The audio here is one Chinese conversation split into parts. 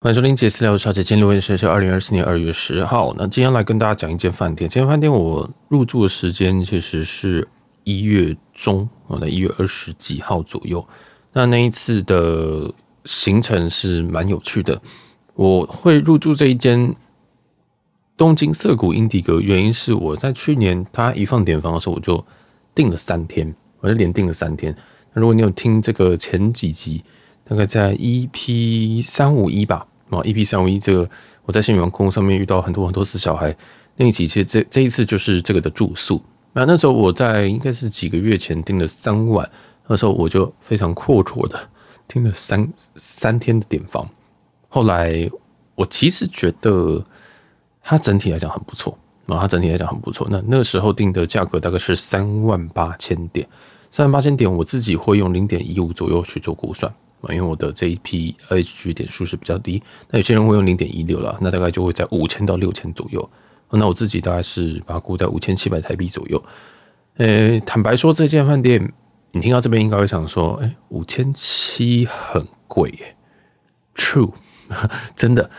欢迎收听杰私聊，小姐。今天录音时间是二零二四年二月十号。那今天来跟大家讲一间饭店。这间饭店我入住的时间其实是一月中，我在一月二十几号左右。那那一次的行程是蛮有趣的。我会入住这一间东京涩谷英迪格，原因是我在去年他一放点房的时候，我就订了三天，我就连订了三天。那如果你有听这个前几集，大概在 EP 三五一吧，啊，EP 三五一这个我在新员工上面遇到很多很多次小孩那一集，其实这这一次就是这个的住宿。那那时候我在应该是几个月前订了三晚，那时候我就非常阔绰的订了三三天的点房。后来我其实觉得它整体来讲很不错，啊，它整体来讲很不错。那那时候订的价格大概是三万八千点，三万八千点我自己会用零点一五左右去做估算。因为我的这一批 HG 点数是比较低，那有些人会用零点一六了，那大概就会在五千到六千左右。那我自己大概是把它估在五千七百台币左右。呃，坦白说，这间饭店你听到这边应该会想说，哎，五千七很贵耶。True，真的。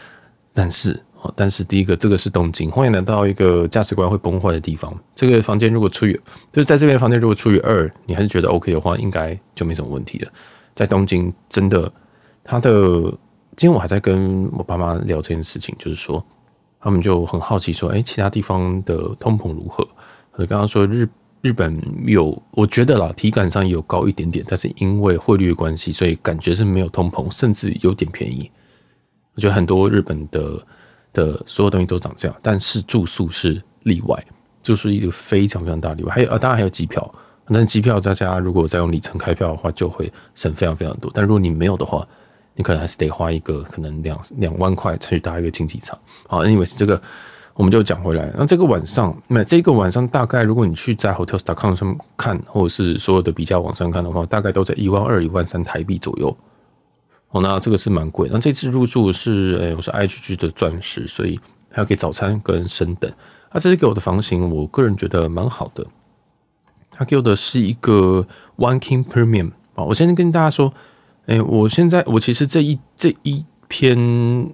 但是，但是第一个，这个是东京，欢迎来到一个价值观会崩坏的地方。这个房间如果除以，就是在这边房间如果除以二，你还是觉得 OK 的话，应该就没什么问题了。在东京，真的，他的今天我还在跟我爸妈聊这件事情，就是说，他们就很好奇说，哎，其他地方的通膨如何？我刚刚说日日本有，我觉得啦，体感上有高一点点，但是因为汇率的关系，所以感觉是没有通膨，甚至有点便宜。我觉得很多日本的的所有东西都涨价，但是住宿是例外，住宿一个非常非常大的例外。还有啊，当然还有机票。但机票大家如果再用里程开票的话，就会省非常非常多。但如果你没有的话，你可能还是得花一个可能两两万块去搭一个经济舱。好，anyways，这个我们就讲回来。那这个晚上，那这个晚上大概如果你去在 Hotels.com 上看，或者是所有的比较网上看的话，大概都在一万二、一万三台币左右。哦，那这个是蛮贵。那这次入住是，诶、我是 IHG 的钻石，所以还要给早餐跟升等。那这次给我的房型，我个人觉得蛮好的。他给的是一个 One King Premium 啊，我先跟大家说，哎，我现在我其实这一这一篇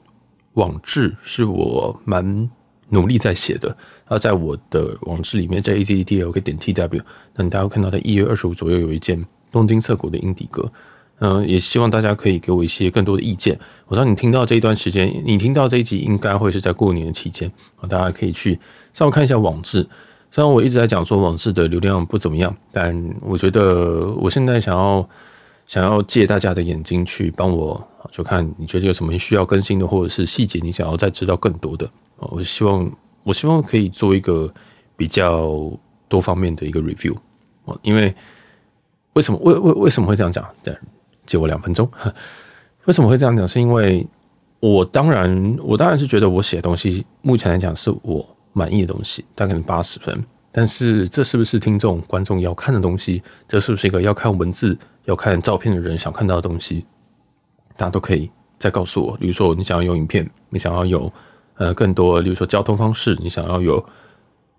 网志是我蛮努力在写的，啊，在我的网志里面，在 AZDL 可以点 TW，那你大家看到在一月二十五左右有一间东京涩谷的英迪格，嗯，也希望大家可以给我一些更多的意见。我知道你听到这一段时间，你听到这一集应该会是在过年的期间啊，大家可以去稍微看一下网志。虽然我一直在讲说网志的流量不怎么样，但我觉得我现在想要想要借大家的眼睛去帮我，就看你觉得有什么需要更新的，或者是细节你想要再知道更多的。我希望我希望可以做一个比较多方面的一个 review。因为为什么为为为什么会这样讲？再借我两分钟。为什么会这样讲？是因为我当然我当然是觉得我写的东西目前来讲是我。满意的东西，大概能八十分，但是这是不是听众观众要看的东西？这是不是一个要看文字、要看照片的人想看到的东西？大家都可以再告诉我。比如说，你想要有影片，你想要有呃更多，比如说交通方式，你想要有，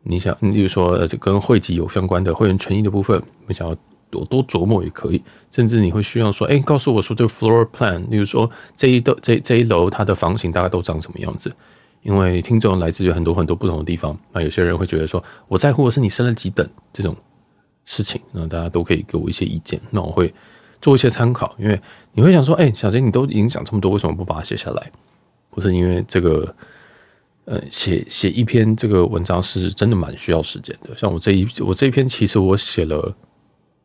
你想，比如说呃跟会籍有相关的会员权益的部分，你想要多多琢磨也可以。甚至你会需要说，哎，告诉我说这个 floor plan，比如说这一栋这这一楼它的房型大概都长什么样子。因为听众来自于很多很多不同的地方，那有些人会觉得说，我在乎的是你升了几等这种事情，那大家都可以给我一些意见，那我会做一些参考。因为你会想说，哎，小杰，你都已经讲这么多，为什么不把它写下来？不是因为这个，呃，写写一篇这个文章是真的蛮需要时间的。像我这一我这一篇，其实我写了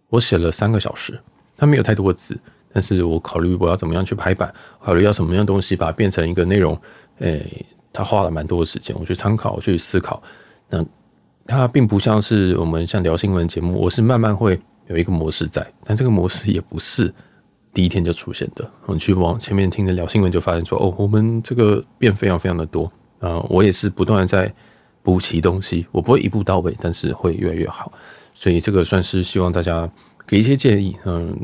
我写了三个小时，它没有太多的字，但是我考虑我要怎么样去排版，考虑要什么样东西把它变成一个内容，哎。他花了蛮多的时间，我去参考，我去思考。那他并不像是我们像聊新闻节目，我是慢慢会有一个模式在，但这个模式也不是第一天就出现的。我们去往前面听的聊新闻，就发现说，哦，我们这个变非常非常的多。啊，我也是不断的在补齐东西，我不会一步到位，但是会越来越好。所以这个算是希望大家给一些建议。嗯，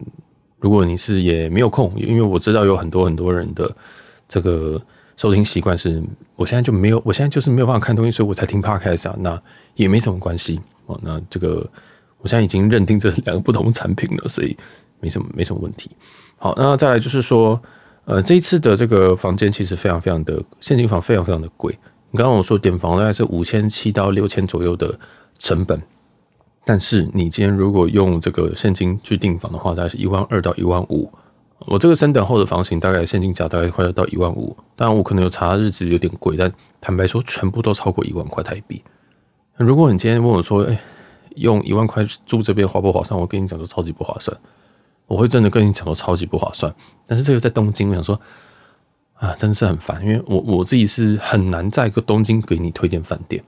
如果你是也没有空，因为我知道有很多很多人的这个。收听习惯是，我现在就没有，我现在就是没有办法看东西，所以我才听 Podcast 啊。那也没什么关系哦。那这个，我现在已经认定这是两个不同产品了，所以没什么没什么问题。好，那再来就是说，呃，这一次的这个房间其实非常非常的现金房非常非常的贵。你刚刚我说点房大概是五千七到六千左右的成本，但是你今天如果用这个现金去订房的话，大概是一万二到一万五。我这个升等后的房型大概现金价大概快要到一万五，当然我可能有查日子有点贵，但坦白说全部都超过一万块台币。如果你今天问我说，哎，用一万块住这边划不划算？我跟你讲说超级不划算，我会真的跟你讲说超级不划算。但是这个在东京，我想说啊，真的是很烦，因为我我自己是很难在一个东京给你推荐饭店，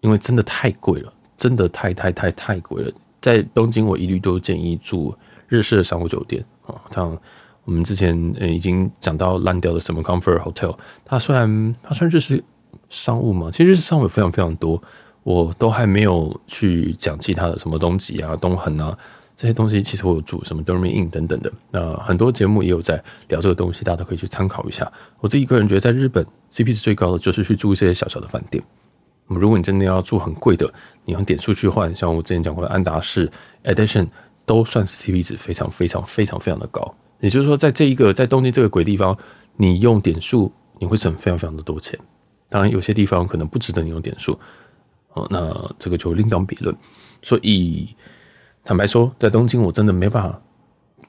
因为真的太贵了，真的太太太太贵了。在东京，我一律都建议住日式的商务酒店。像我们之前已经讲到烂掉的什么 Comfort Hotel，它虽然它算日式商务嘛，其实日式商务有非常非常多，我都还没有去讲其他的什么东西啊、东横啊这些东西，其实我有住什么 Dormy Inn 等等的，那很多节目也有在聊这个东西，大家都可以去参考一下。我自己个人觉得，在日本 CP 值最高的就是去住一些小小的饭店。如果你真的要住很贵的，你用点数去换，像我之前讲过的安达仕 Edition。都算是 CP 值非常非常非常非常的高，也就是说，在这一个在东京这个鬼地方，你用点数你会省非常非常的多钱。当然，有些地方可能不值得你用点数，哦，那这个就另当别论。所以，坦白说，在东京我真的没办法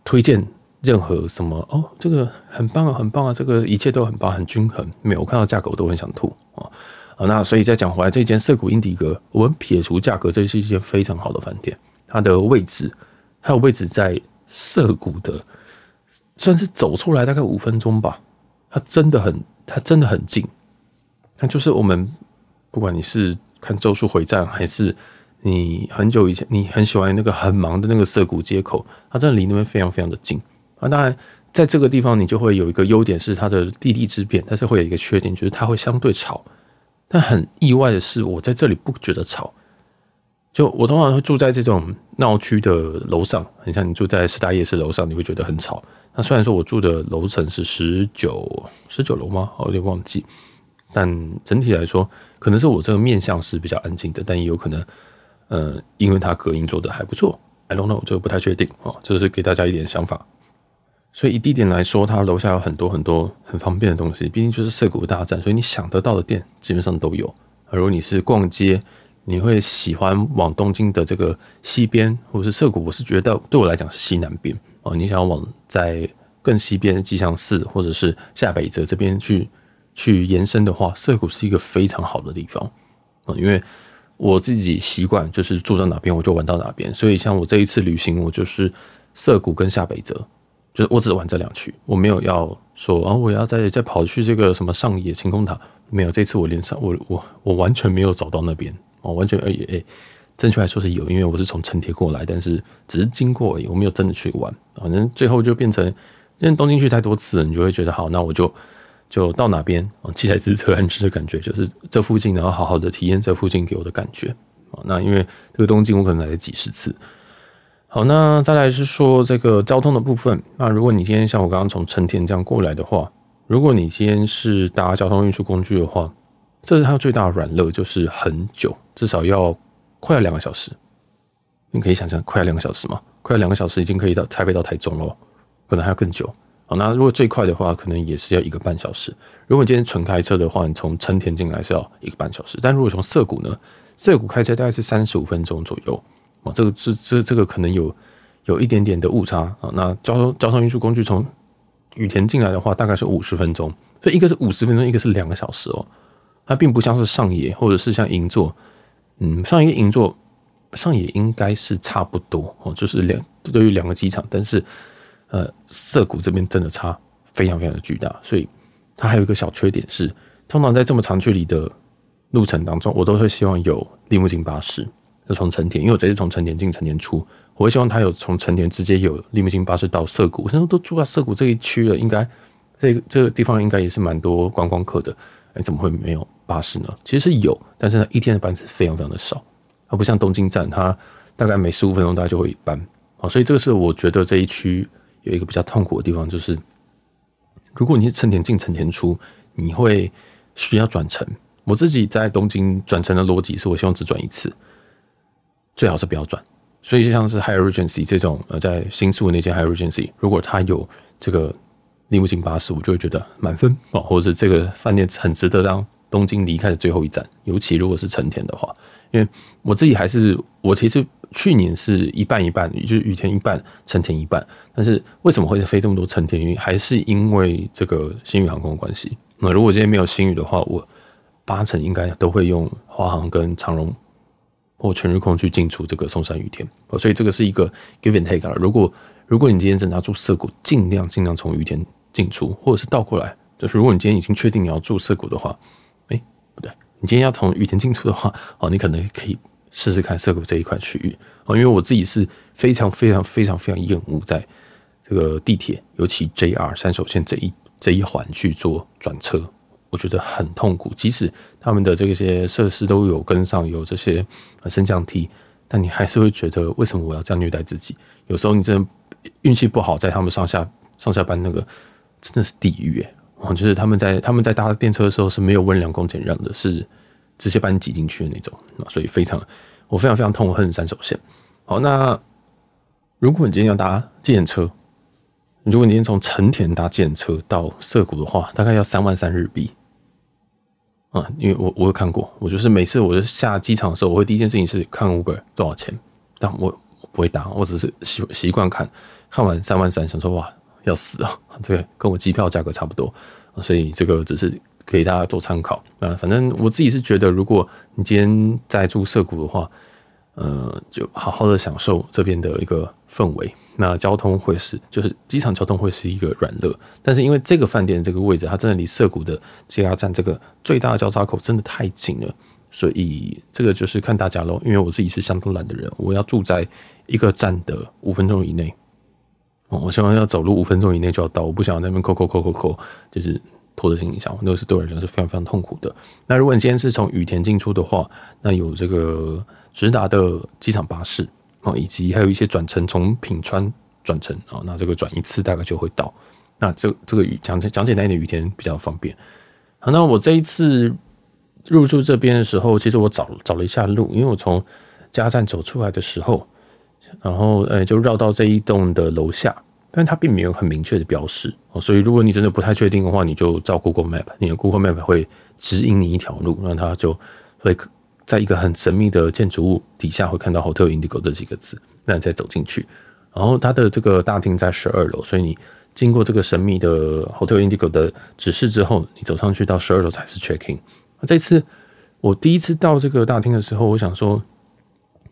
推荐任何什么哦，这个很棒啊，很棒啊，这个一切都很棒，很均衡。没有，我看到价格我都很想吐啊。好，那所以再讲回来，这间涩谷英迪格，我们撇除价格，这是一间非常好的饭店，它的位置。还有位置在涩谷的，算是走出来大概五分钟吧。它真的很，它真的很近。那就是我们不管你是看《咒术回战》，还是你很久以前你很喜欢那个很忙的那个涩谷街口，它真的离那边非常非常的近。啊，当然在这个地方你就会有一个优点是它的地利之便，但是会有一个缺点，就是它会相对吵。但很意外的是，我在这里不觉得吵。就我通常会住在这种闹区的楼上，很像你住在师大夜市楼上，你会觉得很吵。那虽然说我住的楼层是十九十九楼吗？我有点忘记。但整体来说，可能是我这个面向是比较安静的，但也有可能，呃，因为它隔音做得还不错。I don't know，这个不太确定哦。这是给大家一点想法。所以以地点来说，它楼下有很多很多很方便的东西，毕竟就是涩谷大战，所以你想得到的店基本上都有。而如果你是逛街，你会喜欢往东京的这个西边，或者是涩谷？我是觉得对我来讲是西南边哦。你想要往在更西边吉祥寺，或者是下北泽这边去去延伸的话，涩谷是一个非常好的地方啊。因为我自己习惯就是住到哪边我就玩到哪边，所以像我这一次旅行，我就是涩谷跟下北泽，就是我只玩这两区，我没有要说啊，我要再再跑去这个什么上野晴空塔，没有。这次我连上我我我完全没有找到那边。哦，完全而已。诶，正确来说是有，因为我是从成田过来，但是只是经过而已，我没有真的去玩。反正最后就变成，因为东京去太多次了，你就会觉得好，那我就就到哪边啊，骑台自车安置的感觉，就是这附近，然后好好的体验这附近给我的感觉。啊，那因为这个东京我可能来了几十次。好，那再来是说这个交通的部分。那如果你今天像我刚刚从成田这样过来的话，如果你今天是搭交通运输工具的话，这是它最大的软肋，就是很久，至少要快要两个小时。你可以想象，快要两个小时吗？快要两个小时已经可以到台北到台中了，可能还要更久。好，那如果最快的话，可能也是要一个半小时。如果你今天纯开车的话，你从成田进来是要一个半小时。但如果从涩谷呢？涩谷开车大概是三十五分钟左右。啊，这个这这这个可能有有一点点的误差啊。那交通交通运输工具从羽田进来的话，大概是五十分钟。所以一个是五十分钟，一个是两个小时哦。它并不像是上野，或者是像银座，嗯，上野、银座、上野应该是差不多哦，就是两对于两个机场，但是呃，涩谷这边真的差非常非常的巨大，所以它还有一个小缺点是，通常在这么长距离的路程当中，我都会希望有利木津巴士，就从成田，因为我这次从成田进成田出，我会希望它有从成田直接有利木津巴士到涩谷，我现在都住在涩谷这一区了，应该这个这个地方应该也是蛮多观光客的，哎，怎么会没有？巴士呢，其实是有，但是呢，一天的班次非常非常的少，它不像东京站，它大概每十五分钟大概就会一班啊，所以这个是我觉得这一区有一个比较痛苦的地方，就是如果你是成田进成田出，你会需要转乘。我自己在东京转乘的逻辑是我希望只转一次，最好是不要转。所以就像是 High Regency 这种呃，在新宿的那间 High Regency，如果它有这个利木津巴士，我就会觉得满分啊，或者是这个饭店很值得让东京离开的最后一站，尤其如果是成田的话，因为我自己还是我其实去年是一半一半，就是雨田一半，成田一半。但是为什么会飞这么多成田？因为还是因为这个新宇航空的关系。那如果今天没有新宇的话，我八成应该都会用华航跟长荣或全日空去进出这个松山雨田。所以这个是一个 give and take 了。如果如果你今天真的要住涩谷，尽量尽量从雨田进出，或者是倒过来，就是如果你今天已经确定你要住涩谷的话。哎，不对你今天要从羽田进出的话，哦，你可能可以试试看涩谷这一块区域哦，因为我自己是非常非常非常非常厌恶在这个地铁，尤其 JR 山手线这一这一环去做转车，我觉得很痛苦。即使他们的这些设施都有跟上，有这些升降梯，但你还是会觉得为什么我要这样虐待自己？有时候你真的运气不好，在他们上下上下班那个真的是地狱哎。哦，就是他们在他们在搭电车的时候是没有温良恭俭让的，是直接把你挤进去的那种，所以非常我非常非常痛恨三手线。好，那如果你今天要搭计程车，如果你今天从成田搭计程车到涩谷的话，大概要三万三日币。啊，因为我我有看过，我就是每次我就下机场的时候，我会第一件事情是看 Uber 多少钱，但我我不会搭，我只是习习惯看，看完三万三，想说哇。要死啊！这个跟我机票价格差不多，所以这个只是给大家做参考啊。反正我自己是觉得，如果你今天在住涩谷的话，呃，就好好的享受这边的一个氛围。那交通会是，就是机场交通会是一个软肋，但是因为这个饭店这个位置，它真的离涩谷的 JR 站这个最大的交叉口真的太近了，所以这个就是看大家喽。因为我自己是相当懒的人，我要住在一个站的五分钟以内。我希望要走路五分钟以内就要到，我不想要那边扣扣扣扣扣，就是拖着行李箱，那个是对我来讲是非常非常痛苦的。那如果你今天是从羽田进出的话，那有这个直达的机场巴士啊，以及还有一些转乘从品川转乘啊，那这个转一次大概就会到。那这这个讲讲简单一点，羽田比较方便。好，那我这一次入住这边的时候，其实我找找了一下路，因为我从加站走出来的时候。然后，呃，就绕到这一栋的楼下，但它并没有很明确的标示哦，所以如果你真的不太确定的话，你就照 Google Map，你的 Google Map 会指引你一条路，那它就会在一个很神秘的建筑物底下会看到 Hotel Indigo 这几个字，那你再走进去，然后它的这个大厅在十二楼，所以你经过这个神秘的 Hotel Indigo 的指示之后，你走上去到十二楼才是 checking。这次我第一次到这个大厅的时候，我想说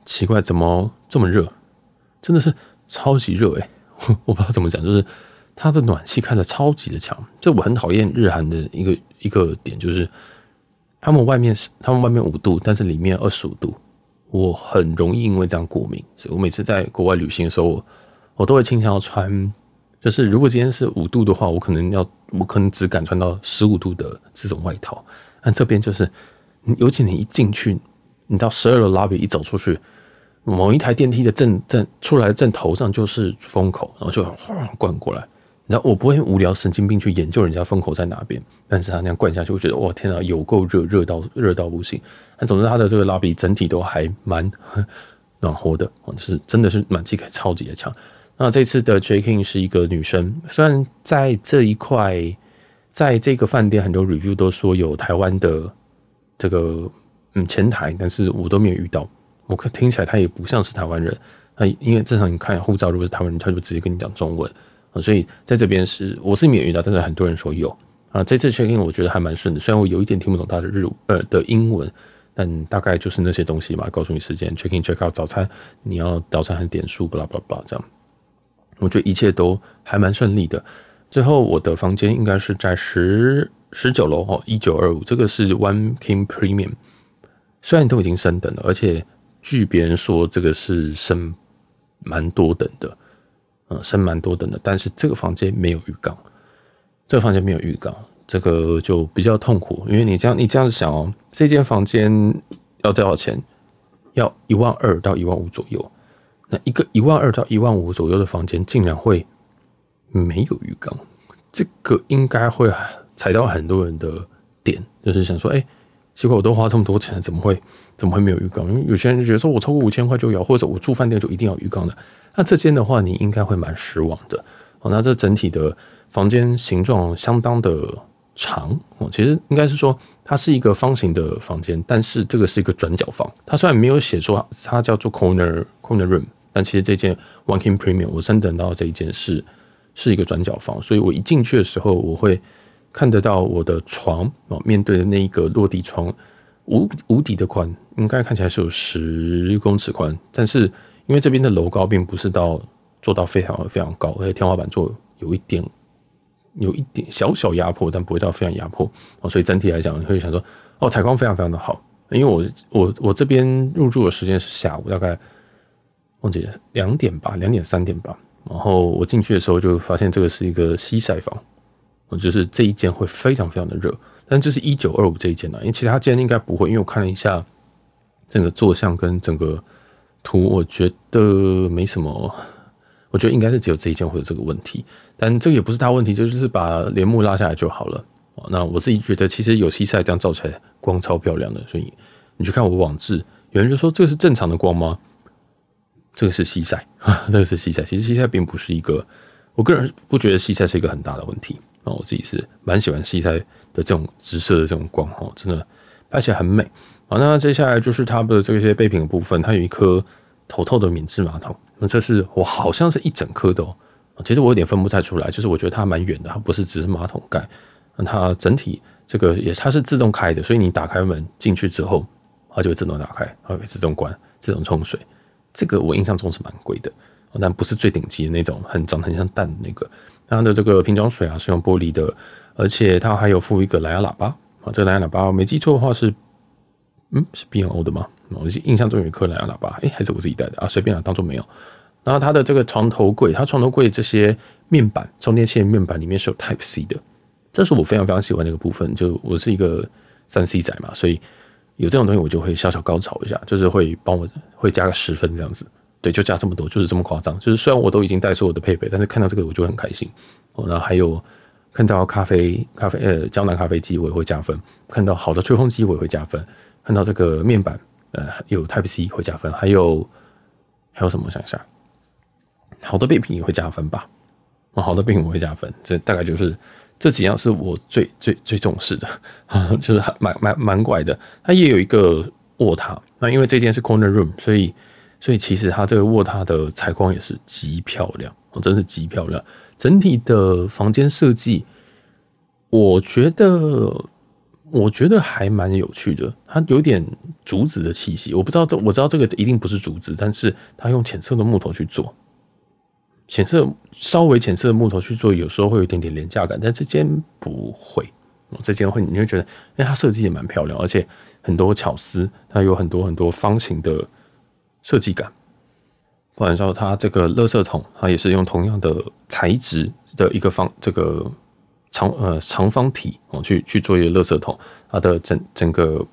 奇怪，怎么这么热？真的是超级热诶、欸，我不知道怎么讲，就是它的暖气开的超级的强。这我很讨厌日韩的一个一个点，就是他们外面是他们外面五度，但是里面二十五度，我很容易因为这样过敏。所以我每次在国外旅行的时候，我，我都会倾向要穿，就是如果今天是五度的话，我可能要我可能只敢穿到十五度的这种外套。但这边就是，尤其你一进去，你到十二楼 lobby 一走出去。某一台电梯的正正出来的正头上就是风口，然后就哗灌过来。你知道我不会无聊神经病去研究人家风口在哪边，但是他那样灌下去，我觉得哇天啊，有够热，热到热到不行。但总之，他的这个 lobby 整体都还蛮 暖和的，就是真的是暖气开超级的强。那这次的 check in 是一个女生，虽然在这一块，在这个饭店很多 review 都说有台湾的这个嗯前台，但是我都没有遇到。我可听起来他也不像是台湾人，那因为正常你看护照，如果是台湾人，他就直接跟你讲中文啊，所以在这边是我是没有遇到，但是很多人说有啊。这次 check in 我觉得还蛮顺的，虽然我有一点听不懂他的日呃的英文，但大概就是那些东西嘛，告诉你时间 check in check out 早餐，你要早餐还点数，巴拉巴拉巴拉这样，我觉得一切都还蛮顺利的。最后我的房间应该是在十十九楼哦，一九二五，这个是 One King Premium，虽然都已经升等了，而且。据别人说，这个是升蛮多等的，嗯，升蛮多等的。但是这个房间没有浴缸，这个房间没有浴缸，这个就比较痛苦。因为你这样，你这样想哦，这间房间要多少钱？要一万二到一万五左右。那一个一万二到一万五左右的房间，竟然会没有浴缸，这个应该会踩到很多人的点，就是想说，哎，结果我都花这么多钱，怎么会？怎么会没有浴缸？因为有些人就觉得说，我超过五千块就有，或者我住饭店就一定要浴缸的。那这间的话，你应该会蛮失望的。哦，那这整体的房间形状相当的长哦，其实应该是说它是一个方形的房间，但是这个是一个转角房。它虽然没有写说它叫做 corner corner room，但其实这间 One King Premium 我升等到这一间是是一个转角房，所以我一进去的时候，我会看得到我的床哦，面对的那一个落地窗，无无敌的宽，应该看起来是有十公尺宽，但是因为这边的楼高并不是到做到非常非常高，而且天花板做有一点。有一点小小压迫，但不会到非常压迫哦，所以整体来讲，你会想说哦，采光非常非常的好。因为我我我这边入住的时间是下午，大概忘记两点吧，两点三点吧。然后我进去的时候就发现这个是一个西晒房，我就是这一间会非常非常的热，但这是一九二五这一件呢，因为其他间应该不会，因为我看了一下整个坐像跟整个图，我觉得没什么。我觉得应该是只有这一件会有这个问题，但这个也不是大问题，就是把帘幕拉下来就好了。那我自己觉得，其实有西晒这样照起来光超漂亮的，所以你去看我网志，有人就说这个是正常的光吗？这个是西晒，这个是西晒。其实西晒并不是一个，我个人不觉得西晒是一个很大的问题啊。我自己是蛮喜欢西晒这种直射的这种光哦，真的拍起来很美。好，那接下来就是它的这些备品的部分，它有一颗头透的免治马桶。那这是我好像是一整颗的哦，其实我有点分不太出来，就是我觉得它蛮远的，它不是只是马桶盖，那它整体这个也它是自动开的，所以你打开门进去之后，它就会自动打开，它会自动关、自动冲水。这个我印象中是蛮贵的，但不是最顶级的那种，很长很像蛋的那个。它的这个瓶装水啊是用玻璃的，而且它还有附一个蓝牙喇叭啊，这个蓝牙喇叭我没记错的话是，嗯，是 B&O 的吗？我印象中有一颗蓝牙喇叭，哎、还是我自己带的啊，随便啊，当做没有。然后它的这个床头柜，它床头柜这些面板充电线面板里面是有 Type C 的，这是我非常非常喜欢的一个部分。就我是一个三 C 仔嘛，所以有这种东西我就会小小高潮一下，就是会帮我会加个十分这样子。对，就加这么多，就是这么夸张。就是虽然我都已经带所有的配备，但是看到这个我就很开心。哦，然后还有看到咖啡咖啡呃胶囊咖啡机我也会加分，看到好的吹风机我也会加分，看到这个面板。呃，有 Type C 会加分，还有还有什么？想一下，好的备品也会加分吧？哦，好的备品我会加分，这大概就是这几样是我最最最重视的，就是蛮蛮蛮怪的。它也有一个卧榻，那因为这间是 Corner Room，所以所以其实它这个卧榻的采光也是极漂亮，哦，真是极漂亮。整体的房间设计，我觉得。我觉得还蛮有趣的，它有点竹子的气息。我不知道这，我知道这个一定不是竹子，但是它用浅色的木头去做，浅色稍微浅色的木头去做，有时候会有一点点廉价感，但这间不会，这间会你会觉得，哎，它设计也蛮漂亮，而且很多巧思，它有很多很多方形的设计感。不然说它这个垃圾桶，它也是用同样的材质的一个方这个。长呃长方体哦，去去做一个垃圾桶，它的整整个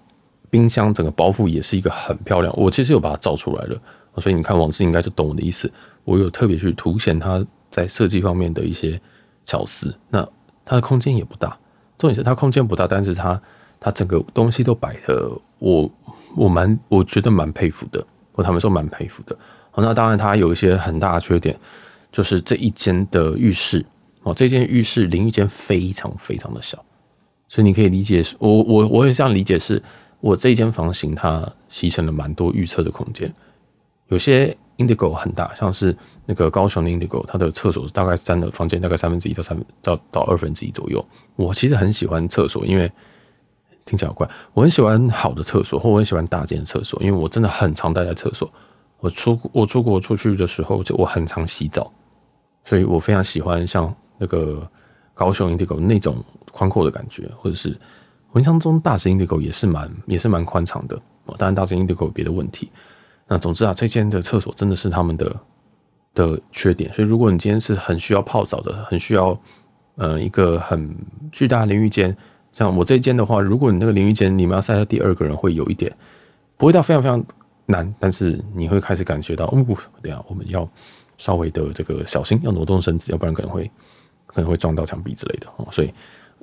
冰箱整个包覆也是一个很漂亮。我其实有把它照出来了，所以你看网志应该就懂我的意思。我有特别去凸显它在设计方面的一些巧思。那它的空间也不大，重点是它空间不大，但是它它整个东西都摆的，我我蛮我觉得蛮佩服的。我他们说蛮佩服的。好，那当然它有一些很大的缺点，就是这一间的浴室。哦，这间浴室淋浴间非常非常的小，所以你可以理解，我我我也这样理解，是我这一间房型它牺牲了蛮多预测的空间。有些 Indigo 很大，像是那个高雄的 Indigo，它的厕所大概占了房间大概三分之一到三到到二分之一左右。我其实很喜欢厕所，因为听起来怪，我很喜欢好的厕所，或我很喜欢大间的厕所，因为我真的很常待在厕所。我出我出国出去的时候，就我很常洗澡，所以我非常喜欢像。那个高雄 Indigo 那种宽阔的感觉，或者是我印象中大型 Indigo 也是蛮也是蛮宽敞的。当然大型 Indigo 有别的问题。那总之啊，这间的厕所真的是他们的的缺点。所以如果你今天是很需要泡澡的，很需要呃一个很巨大的淋浴间，像我这一间的话，如果你那个淋浴间你们要塞到第二个人，会有一点不会到非常非常难，但是你会开始感觉到，哦，等下我们要稍微的这个小心，要挪动身子，要不然可能会。可能会撞到墙壁之类的哦，所以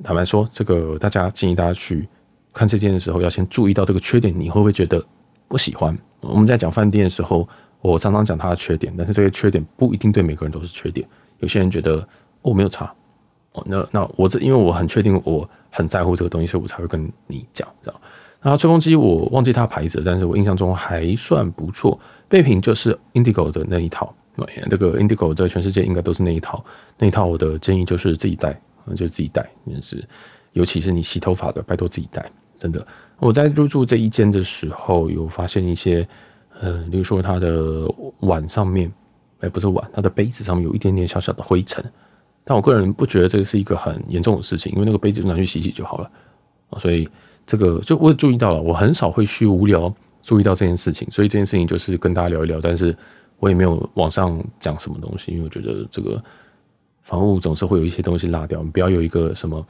坦白说，这个大家建议大家去看这间的时候，要先注意到这个缺点，你会不会觉得不喜欢？我们在讲饭店的时候，我常常讲它的缺点，但是这个缺点不一定对每个人都是缺点。有些人觉得哦没有差，哦，那那我这因为我很确定我很在乎这个东西，所以我才会跟你讲，知道？然后吹风机我忘记它牌子，但是我印象中还算不错。备品就是 Indigo 的那一套，那个 Indigo 在全世界应该都是那一套。那一套我的建议就是自己带，就自己带，就是尤其是你洗头发的，拜托自己带。真的，我在入住这一间的时候，有发现一些，呃，比如说它的碗上面，哎，不是碗，它的杯子上面有一点点小小的灰尘。但我个人不觉得这是一个很严重的事情，因为那个杯子就拿去洗洗就好了。所以这个就我也注意到了，我很少会去无聊注意到这件事情，所以这件事情就是跟大家聊一聊，但是我也没有往上讲什么东西，因为我觉得这个房屋总是会有一些东西落掉，你不要有一个什么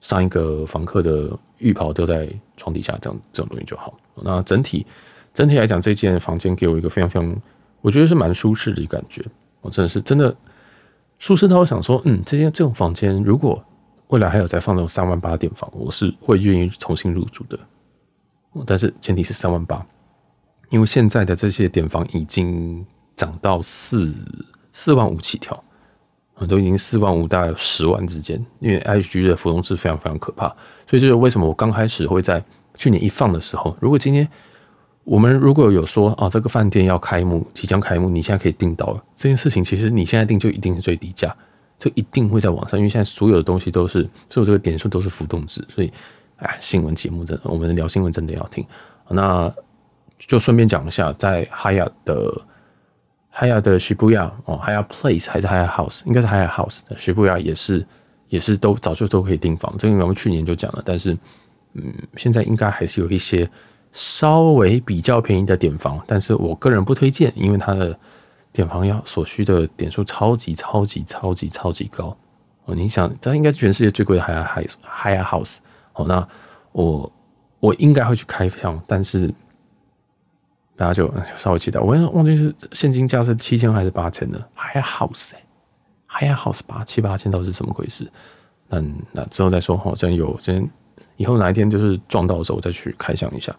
上一个房客的浴袍丢在床底下这样这种东西就好。那整体整体来讲，这间房间给我一个非常非常，我觉得是蛮舒适的一感觉，我真的是真的。舒适到我想说，嗯，这间这种房间，如果未来还有再放那种三万八点房，我是会愿意重新入住的。但是前提是三万八，因为现在的这些点房已经涨到四四万五起跳，都已经四万五大概有十万之间。因为 IG 的浮动是非常非常可怕，所以就是为什么我刚开始会在去年一放的时候，如果今天。我们如果有说啊，这个饭店要开幕，即将开幕，你现在可以订到了这件事情，其实你现在订就一定是最低价，这一定会在网上，因为现在所有的东西都是，所有这个点数都是浮动值，所以，哎，新闻节目真的，我们聊新闻真的要听。那就顺便讲一下，在 Hiya 的 Hiya 的 Shibuya 哦，Hiya Place 还是 Hiya House，应该是 Hiya House 的 Shibuya 也是也是都早就都可以订房，这个我们去年就讲了，但是嗯，现在应该还是有一些。稍微比较便宜的点房，但是我个人不推荐，因为它的点房要所需的点数超级超级超级超级高哦。你想，它应该是全世界最贵的 Hyatt House Hyatt House 哦。那我我应该会去开箱，但是大家就稍微期待。我忘记是现金价是七千还是八千的 Hyatt House 哎，Hyatt House 八七八千到底是什么回事？嗯，那之后再说哈。真有真。以后哪一天就是撞到的时候，我再去开箱一下。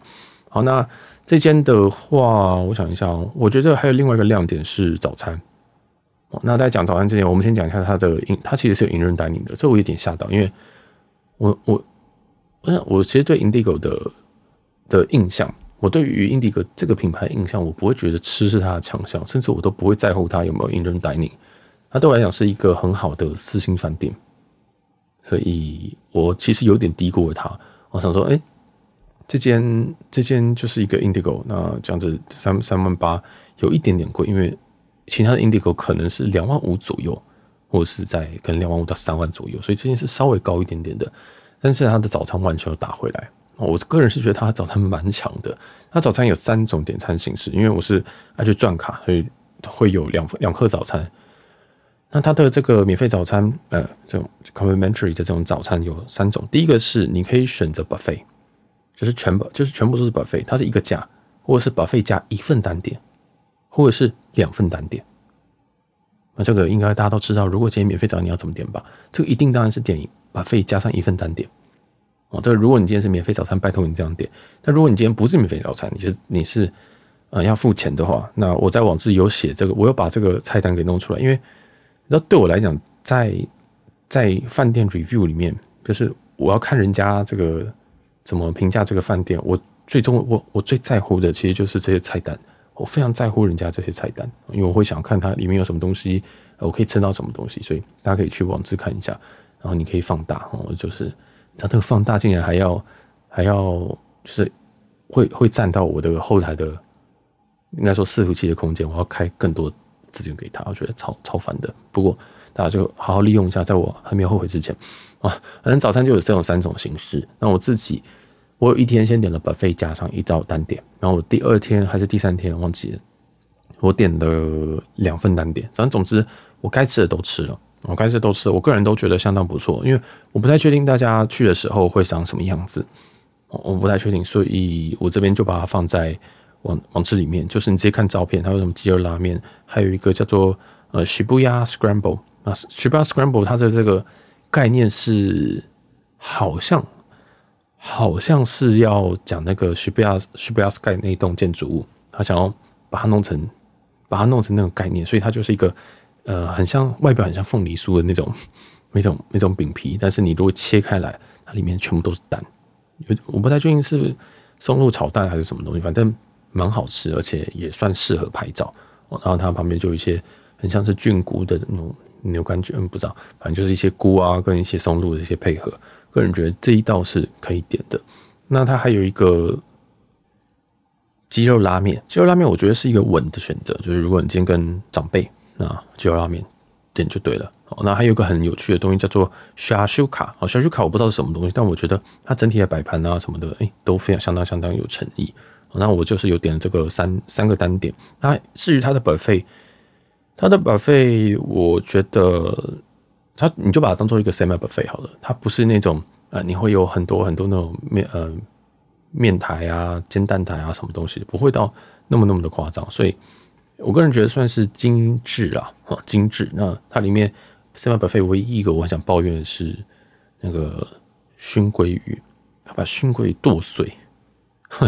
好，那这间的话，我想一下，我觉得还有另外一个亮点是早餐。那在讲早餐之前，我们先讲一下它的营，它其实是有 in-room dining 的。这我有点吓到，因为我我我想我其实对 Indigo 的的印象，我对于 Indigo 这个品牌印象，我不会觉得吃是它的强项，甚至我都不会在乎它有没有 in-room dining。它对我来讲是一个很好的四星饭店。所以我其实有点低估了它。我想说，哎、这间这间就是一个 Indigo，那这样子三三万八有一点点贵，因为其他的 Indigo 可能是两万五左右，或者是在可能两万五到三万左右，所以这间是稍微高一点点的。但是它的早餐完全打回来，我个人是觉得它早餐蛮强的。它早餐有三种点餐形式，因为我是爱去转卡，所以会有两两克早餐。那它的这个免费早餐，呃，这种 complimentary 的这种早餐有三种。第一个是你可以选择 buffet，就是全部就是全部都是 buffet，它是一个价，或者是 buffet 加一份单点，或者是两份单点。那这个应该大家都知道，如果今天免费早餐你要怎么点吧？这个一定当然是点 buffet 加上一份单点。哦，这个如果你今天是免费早餐，拜托你这样点。那如果你今天不是免费早餐，你是你是呃要付钱的话，那我在网志有写这个，我有把这个菜单给弄出来，因为。那对我来讲，在在饭店 review 里面，就是我要看人家这个怎么评价这个饭店。我最终我我最在乎的其实就是这些菜单，我非常在乎人家这些菜单，因为我会想看它里面有什么东西，我可以吃到什么东西。所以大家可以去网址看一下，然后你可以放大哦，就是它这个放大竟然还要还要就是会会占到我的后台的应该说伺服器的空间，我要开更多。资源给他，我觉得超超烦的。不过大家就好好利用一下，在我还没有后悔之前啊。反正早餐就有这种三种形式。那我自己，我有一天先点了 buffet 加上一道单点，然后我第二天还是第三天忘记了，我点了两份单点。反正总之我该吃的都吃了，我该吃的都吃了，我个人都觉得相当不错。因为我不太确定大家去的时候会长什么样子，我不太确定，所以我这边就把它放在。网网志里面，就是你直接看照片，它有什么鸡肉拉面，还有一个叫做呃 Shibuya Scramble 啊，Shibuya Scramble 它的这个概念是好像好像是要讲那个 Shibuya Shibuya Sky 那一栋建筑物，他想要把它弄成把它弄成那种概念，所以它就是一个呃很像外表很像凤梨酥的那种 那种那种饼皮，但是你如果切开来，它里面全部都是蛋。我不太确定是松露炒蛋还是什么东西，反正蛮好吃，而且也算适合拍照。然后它旁边就有一些很像是菌菇的那种牛肝菌，不知道，反正就是一些菇啊跟一些松露的一些配合。个人觉得这一道是可以点的。那它还有一个鸡肉拉面，鸡肉拉面我觉得是一个稳的选择，就是如果你今天跟长辈，那鸡肉拉面点就对了。那还有一个很有趣的东西叫做沙ชู卡，哦，沙ชู卡我不知道是什么东西，但我觉得它整体的摆盘啊什么的，哎，都非常相当相当有诚意。那我就是有点这个三三个单点。那至于它的 buffet，它的 buffet 我觉得它你就把它当做一个 semi buffet 好了，它不是那种呃你会有很多很多那种面呃面台啊煎蛋台啊什么东西，不会到那么那么的夸张。所以我个人觉得算是精致啊，精致。那它里面 semi buffet 唯一一个我很想抱怨的是那个熏鲑鱼，它把熏鲑鱼剁碎。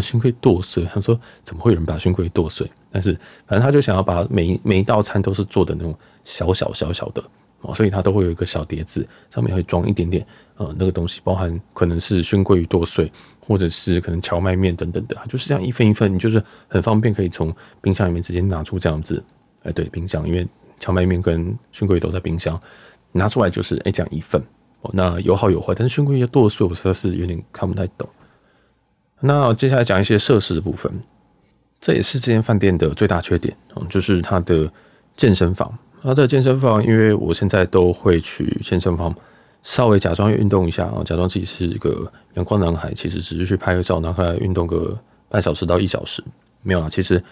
熏鲑剁碎，他说怎么会有人把熏鲑剁碎？但是反正他就想要把每一每一道餐都是做的那种小小小小的哦，所以他都会有一个小碟子，上面会装一点点呃那个东西，包含可能是熏鲑鱼剁碎，或者是可能荞麦面等等的，就是这样一份一份，你就是很方便可以从冰箱里面直接拿出这样子。哎，对，冰箱，因为荞麦面跟熏鲑鱼都在冰箱，拿出来就是哎这样一份哦，那有好有坏，但是熏鲑鱼要剁碎，我实在是有点看不太懂。那接下来讲一些设施的部分，这也是这间饭店的最大缺点，就是它的健身房。它的健身房，因为我现在都会去健身房，稍微假装运动一下啊，假装自己是一个阳光男孩，其实只是去拍个照，拿回来运动个半小时到一小时，没有啦。其实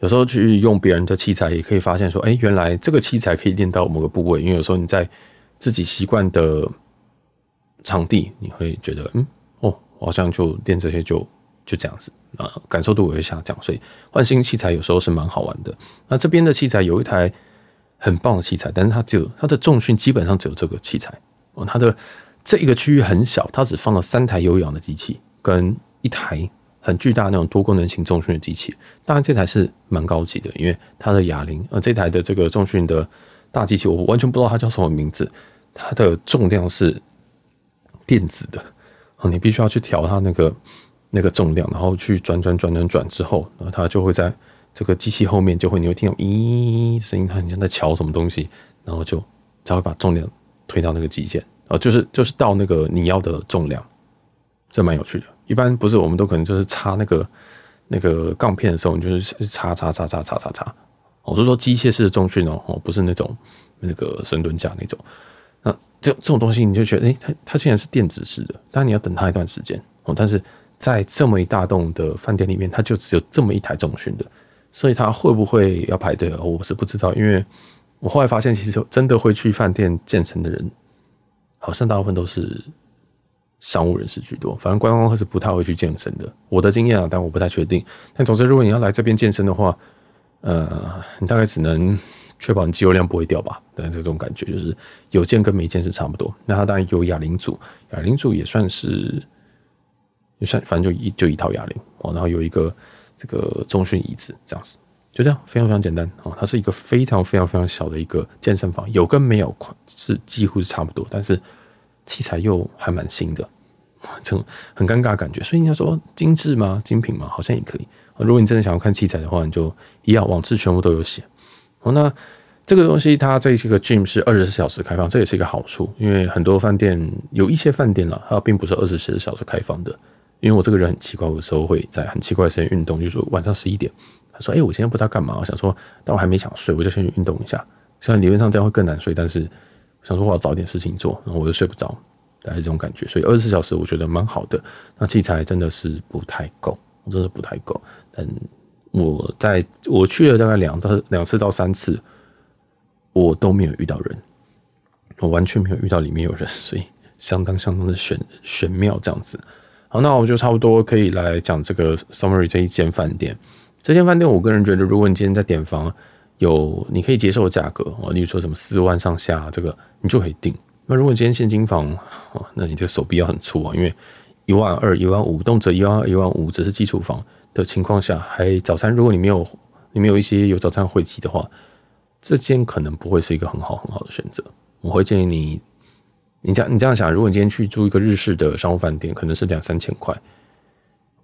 有时候去用别人的器材，也可以发现说，哎，原来这个器材可以练到某个部位。因为有时候你在自己习惯的场地，你会觉得，嗯，哦，好像就练这些就。就这样子啊，感受度也会下降，所以换新器材有时候是蛮好玩的。那这边的器材有一台很棒的器材，但是它只有它的重训基本上只有这个器材哦。它的这一个区域很小，它只放了三台有氧的机器跟一台很巨大那种多功能型重训的机器。当然这台是蛮高级的，因为它的哑铃呃，这台的这个重训的大机器我完全不知道它叫什么名字，它的重量是电子的哦，你必须要去调它那个。那个重量，然后去转转转转转之后，然后它就会在这个机器后面就会，你会听到咦声音，它很像在敲什么东西，然后就才会把重量推到那个极限啊，就是就是到那个你要的重量，这蛮有趣的。一般不是我们都可能就是插那个那个杠片的时候，你就是插插插插插插插。我是说机械式的重训哦，哦不是那种那个深蹲架那种。那这这种东西你就觉得，诶，它它竟然是电子式的，但你要等它一段时间哦，但是。在这么一大栋的饭店里面，它就只有这么一台重训的，所以它会不会要排队？我是不知道，因为我后来发现，其实真的会去饭店健身的人，好像大部分都是商务人士居多。反正观光客是不太会去健身的。我的经验啊，但我不太确定。但总之，如果你要来这边健身的话，呃，你大概只能确保你肌肉量不会掉吧？但这种感觉就是有健跟没健是差不多。那它当然有哑铃组，哑铃组也算是。就算反正就一就一套哑铃哦，然后有一个这个中训椅子这样子，就这样非常非常简单哦。它是一个非常非常非常小的一个健身房，有跟没有是几乎是差不多，但是器材又还蛮新的，这种很尴尬感觉。所以你要说精致吗？精品吗？好像也可以。如果你真的想要看器材的话，你就一样网志全部都有写哦。那这个东西它这个 gym 是二十四小时开放，这也是一个好处，因为很多饭店有一些饭店啦，它并不是二十四小时开放的。因为我这个人很奇怪，有时候会在很奇怪的时间运动，就是说晚上十一点，他说：“哎，我今天不知道干嘛。”我想说，但我还没想睡，我就先去运动一下。虽然理论上这样会更难睡，但是想说我要找点事情做，然后我就睡不着，大概这种感觉。所以二十四小时我觉得蛮好的。那器材真的是不太够，真的不太够。但我在我去了大概两到两次到三次，我都没有遇到人，我完全没有遇到里面有人，所以相当相当的玄玄妙这样子。好，那我就差不多可以来讲这个 summary 这一间饭店。这间饭店，我个人觉得，如果你今天在点房，有你可以接受的价格哦，例如说什么四万上下，这个你就可以订。那如果今天现金房哦，那你这个手臂要很粗啊，因为一万二、一万五，动辄一万二、一万五，只是基础房的情况下，还早餐，如果你没有你没有一些有早餐会籍的话，这间可能不会是一个很好很好的选择。我会建议你你这样你这样想，如果你今天去住一个日式的商务饭店，可能是两三千块，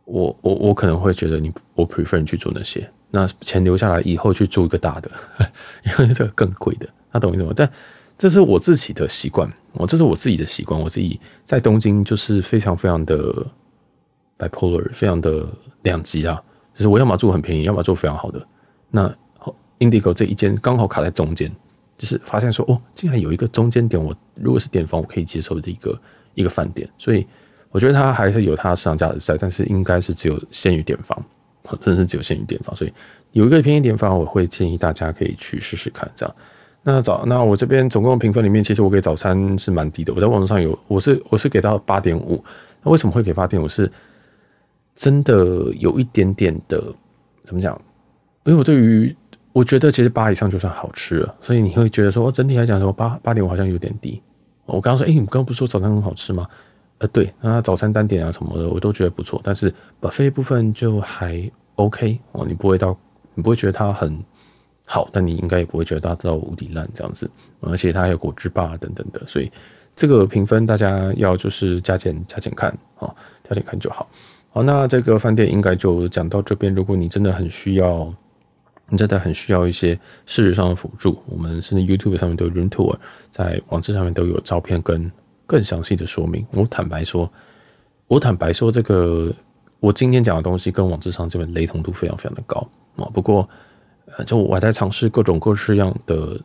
我我我可能会觉得你我 prefer 你去住那些，那钱留下来以后去住一个大的，因为这个更贵的，他懂我意思吗？但这是我自己的习惯，我这是我自己的习惯，我自己在东京就是非常非常的 bipolar，非常的两极啊，就是我要么住很便宜，要么住非常好的。那 Indigo 这一间刚好卡在中间。就是发现说哦，竟然有一个中间点，我如果是点房，我可以接受的一个一个饭店，所以我觉得它还是有它的市场价值在，但是应该是只有限于点房，真的是只有限于点房，所以有一个便宜点房，我会建议大家可以去试试看。这样，那早那我这边总共评分里面，其实我给早餐是蛮低的，我在网络上有，我是我是给到八点五，那为什么会给八点五？是真的有一点点的怎么讲？因为我对于我觉得其实八以上就算好吃了，所以你会觉得说，整体来讲说八八点五好像有点低。我刚刚说，哎、欸，你刚刚不是说早餐很好吃吗？呃，对，那早餐单点啊什么的，我都觉得不错。但是 buffet 部分就还 OK 哦，你不会到，你不会觉得它很好，但你应该也不会觉得它到无敌烂这样子。而且它还有果汁吧等等的，所以这个评分大家要就是加减加减看哦，加减看就好。好，那这个饭店应该就讲到这边。如果你真的很需要。你真的很需要一些视觉上的辅助，我们甚至 YouTube 上面都有 Room Tour，在网志上面都有照片跟更详细的说明。我坦白说，我坦白说，这个我今天讲的东西跟网志上这边雷同度非常非常的高啊。不过，呃，就我还在尝试各种各式样的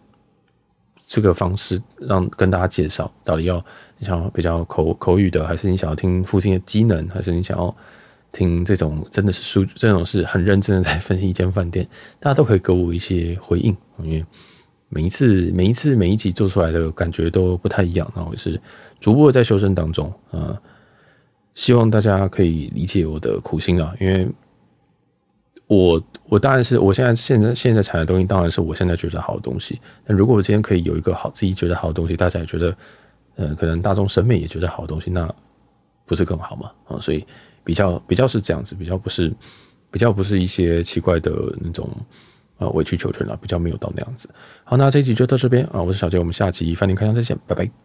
这个方式，让跟大家介绍到底要你想要比较口口语的，还是你想要听附近的机能，还是你想要。听这种真的是数，这种是很认真的在分析一间饭店，大家都可以给我一些回应，因为每一次、每一次、每一集做出来的感觉都不太一样，然后也是逐步的在修正当中啊。希望大家可以理解我的苦心啊，因为我我当然是我现在现在现在产的东西，当然是我现在觉得好的东西。但如果我今天可以有一个好自己觉得好的东西，大家也觉得，呃，可能大众审美也觉得好的东西，那不是更好吗？啊，所以。比较比较是这样子，比较不是比较不是一些奇怪的那种呃委曲求全了，比较没有到那样子。好，那这一集就到这边啊，我是小杰，我们下集饭店开箱再见，拜拜。